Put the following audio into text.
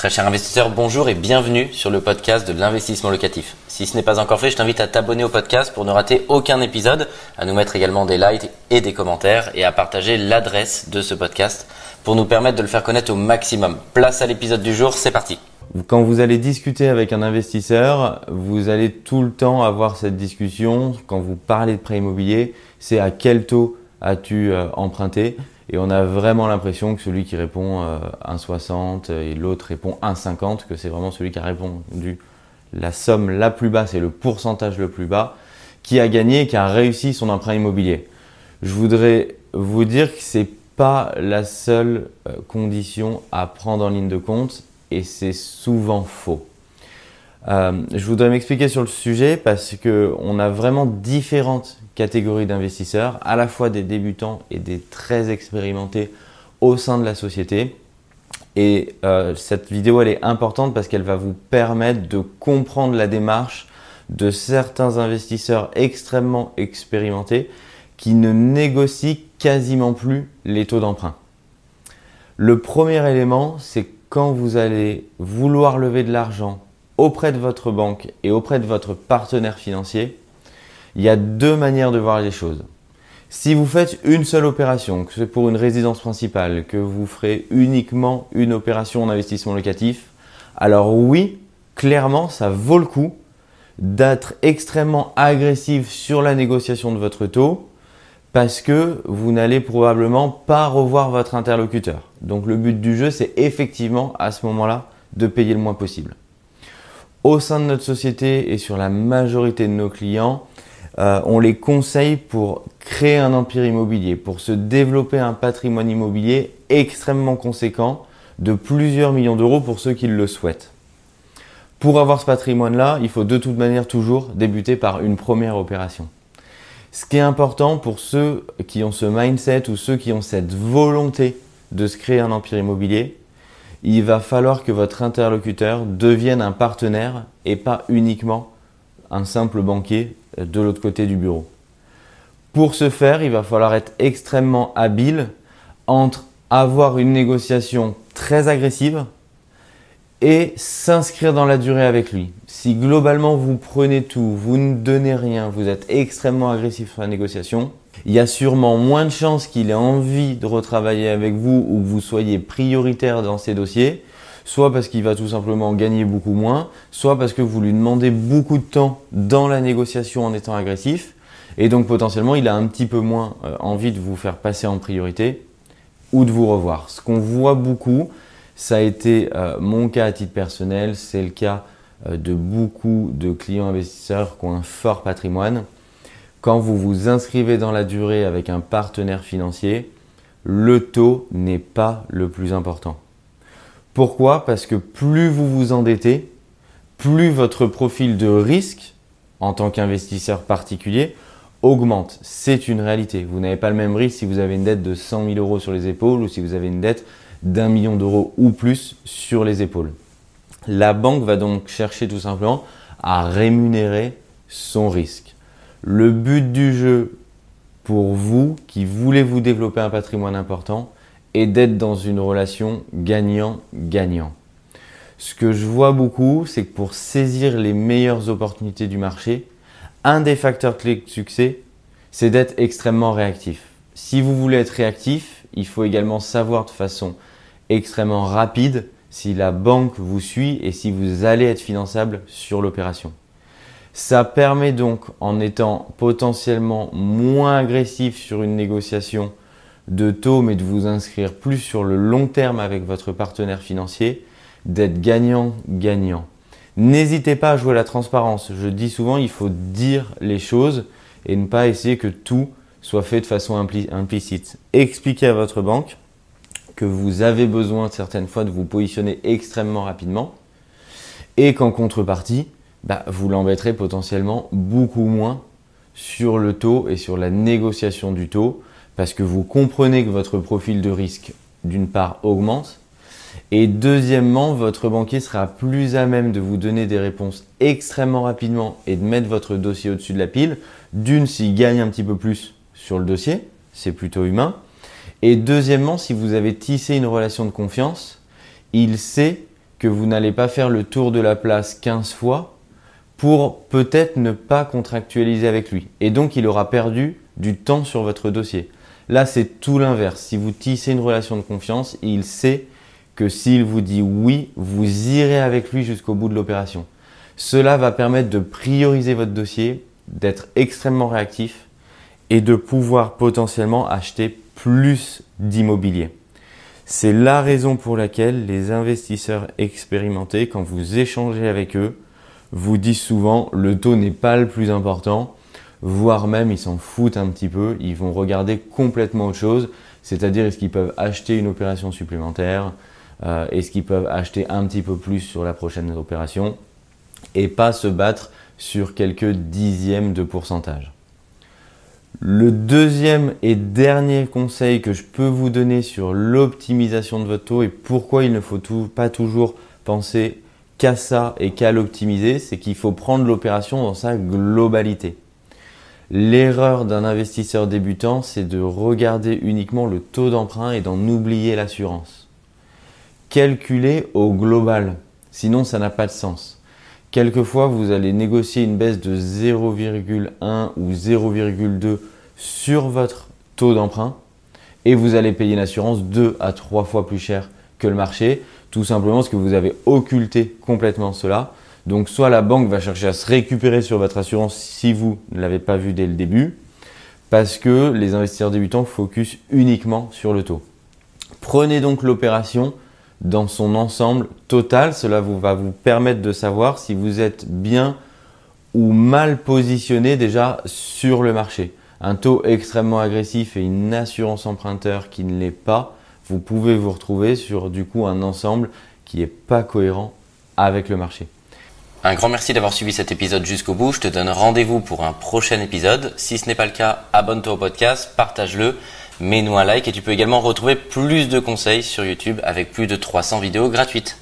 Très cher investisseur, bonjour et bienvenue sur le podcast de l'investissement locatif. Si ce n'est pas encore fait, je t'invite à t'abonner au podcast pour ne rater aucun épisode, à nous mettre également des likes et des commentaires et à partager l'adresse de ce podcast pour nous permettre de le faire connaître au maximum. Place à l'épisode du jour, c'est parti. Quand vous allez discuter avec un investisseur, vous allez tout le temps avoir cette discussion. Quand vous parlez de prêt immobilier, c'est à quel taux as-tu euh, emprunté? Et on a vraiment l'impression que celui qui répond 1,60 euh, et l'autre répond 1,50, que c'est vraiment celui qui a répondu la somme la plus basse et le pourcentage le plus bas, qui a gagné qui a réussi son emprunt immobilier. Je voudrais vous dire que ce n'est pas la seule euh, condition à prendre en ligne de compte et c'est souvent faux. Euh, je voudrais m'expliquer sur le sujet parce qu'on a vraiment différentes catégories d'investisseurs, à la fois des débutants et des très expérimentés au sein de la société. Et euh, cette vidéo, elle est importante parce qu'elle va vous permettre de comprendre la démarche de certains investisseurs extrêmement expérimentés qui ne négocient quasiment plus les taux d'emprunt. Le premier élément, c'est quand vous allez vouloir lever de l'argent auprès de votre banque et auprès de votre partenaire financier, il y a deux manières de voir les choses. Si vous faites une seule opération, que c'est pour une résidence principale, que vous ferez uniquement une opération en investissement locatif, alors oui, clairement, ça vaut le coup d'être extrêmement agressif sur la négociation de votre taux parce que vous n'allez probablement pas revoir votre interlocuteur. Donc le but du jeu, c'est effectivement à ce moment-là de payer le moins possible au sein de notre société et sur la majorité de nos clients, euh, on les conseille pour créer un empire immobilier, pour se développer un patrimoine immobilier extrêmement conséquent de plusieurs millions d'euros pour ceux qui le souhaitent. Pour avoir ce patrimoine-là, il faut de toute manière toujours débuter par une première opération. Ce qui est important pour ceux qui ont ce mindset ou ceux qui ont cette volonté de se créer un empire immobilier, il va falloir que votre interlocuteur devienne un partenaire et pas uniquement un simple banquier de l'autre côté du bureau. Pour ce faire, il va falloir être extrêmement habile entre avoir une négociation très agressive et s'inscrire dans la durée avec lui. Si globalement vous prenez tout, vous ne donnez rien, vous êtes extrêmement agressif sur la négociation, il y a sûrement moins de chances qu'il ait envie de retravailler avec vous ou que vous soyez prioritaire dans ses dossiers, soit parce qu'il va tout simplement gagner beaucoup moins, soit parce que vous lui demandez beaucoup de temps dans la négociation en étant agressif, et donc potentiellement il a un petit peu moins euh, envie de vous faire passer en priorité ou de vous revoir. Ce qu'on voit beaucoup, ça a été euh, mon cas à titre personnel, c'est le cas euh, de beaucoup de clients investisseurs qui ont un fort patrimoine quand vous vous inscrivez dans la durée avec un partenaire financier, le taux n'est pas le plus important. Pourquoi? Parce que plus vous vous endettez, plus votre profil de risque en tant qu'investisseur particulier augmente. C'est une réalité. Vous n'avez pas le même risque si vous avez une dette de 100 000 euros sur les épaules ou si vous avez une dette d'un million d'euros ou plus sur les épaules. La banque va donc chercher tout simplement à rémunérer son risque. Le but du jeu pour vous qui voulez vous développer un patrimoine important est d'être dans une relation gagnant-gagnant. Ce que je vois beaucoup, c'est que pour saisir les meilleures opportunités du marché, un des facteurs clés de succès, c'est d'être extrêmement réactif. Si vous voulez être réactif, il faut également savoir de façon extrêmement rapide si la banque vous suit et si vous allez être finançable sur l'opération. Ça permet donc, en étant potentiellement moins agressif sur une négociation de taux, mais de vous inscrire plus sur le long terme avec votre partenaire financier, d'être gagnant-gagnant. N'hésitez pas à jouer la transparence. Je dis souvent, il faut dire les choses et ne pas essayer que tout soit fait de façon implicite. Expliquez à votre banque que vous avez besoin certaines fois de vous positionner extrêmement rapidement et qu'en contrepartie, bah, vous l'embêterez potentiellement beaucoup moins sur le taux et sur la négociation du taux parce que vous comprenez que votre profil de risque d'une part augmente et deuxièmement votre banquier sera plus à même de vous donner des réponses extrêmement rapidement et de mettre votre dossier au-dessus de la pile. D'une s'il gagne un petit peu plus sur le dossier c'est plutôt humain. Et deuxièmement si vous avez tissé une relation de confiance il sait que vous n'allez pas faire le tour de la place 15 fois pour peut-être ne pas contractualiser avec lui. Et donc il aura perdu du temps sur votre dossier. Là, c'est tout l'inverse. Si vous tissez une relation de confiance, il sait que s'il vous dit oui, vous irez avec lui jusqu'au bout de l'opération. Cela va permettre de prioriser votre dossier, d'être extrêmement réactif et de pouvoir potentiellement acheter plus d'immobilier. C'est la raison pour laquelle les investisseurs expérimentés, quand vous échangez avec eux, vous disent souvent le taux n'est pas le plus important, voire même ils s'en foutent un petit peu, ils vont regarder complètement autre chose, c'est-à-dire est-ce qu'ils peuvent acheter une opération supplémentaire, euh, est-ce qu'ils peuvent acheter un petit peu plus sur la prochaine opération, et pas se battre sur quelques dixièmes de pourcentage. Le deuxième et dernier conseil que je peux vous donner sur l'optimisation de votre taux et pourquoi il ne faut pas toujours penser qu'à ça et qu'à l'optimiser, c'est qu'il faut prendre l'opération dans sa globalité. L'erreur d'un investisseur débutant, c'est de regarder uniquement le taux d'emprunt et d'en oublier l'assurance. Calculez au global, sinon ça n'a pas de sens. Quelquefois, vous allez négocier une baisse de 0,1 ou 0,2 sur votre taux d'emprunt et vous allez payer une assurance 2 à 3 fois plus cher que le marché, tout simplement parce que vous avez occulté complètement cela. Donc soit la banque va chercher à se récupérer sur votre assurance si vous ne l'avez pas vu dès le début, parce que les investisseurs débutants focus uniquement sur le taux. Prenez donc l'opération dans son ensemble total. Cela vous, va vous permettre de savoir si vous êtes bien ou mal positionné déjà sur le marché. Un taux extrêmement agressif et une assurance emprunteur qui ne l'est pas, vous pouvez vous retrouver sur du coup un ensemble qui n'est pas cohérent avec le marché. Un grand merci d'avoir suivi cet épisode jusqu'au bout. Je te donne rendez-vous pour un prochain épisode. Si ce n'est pas le cas, abonne-toi au podcast, partage-le mets-nous un like et tu peux également retrouver plus de conseils sur YouTube avec plus de 300 vidéos gratuites.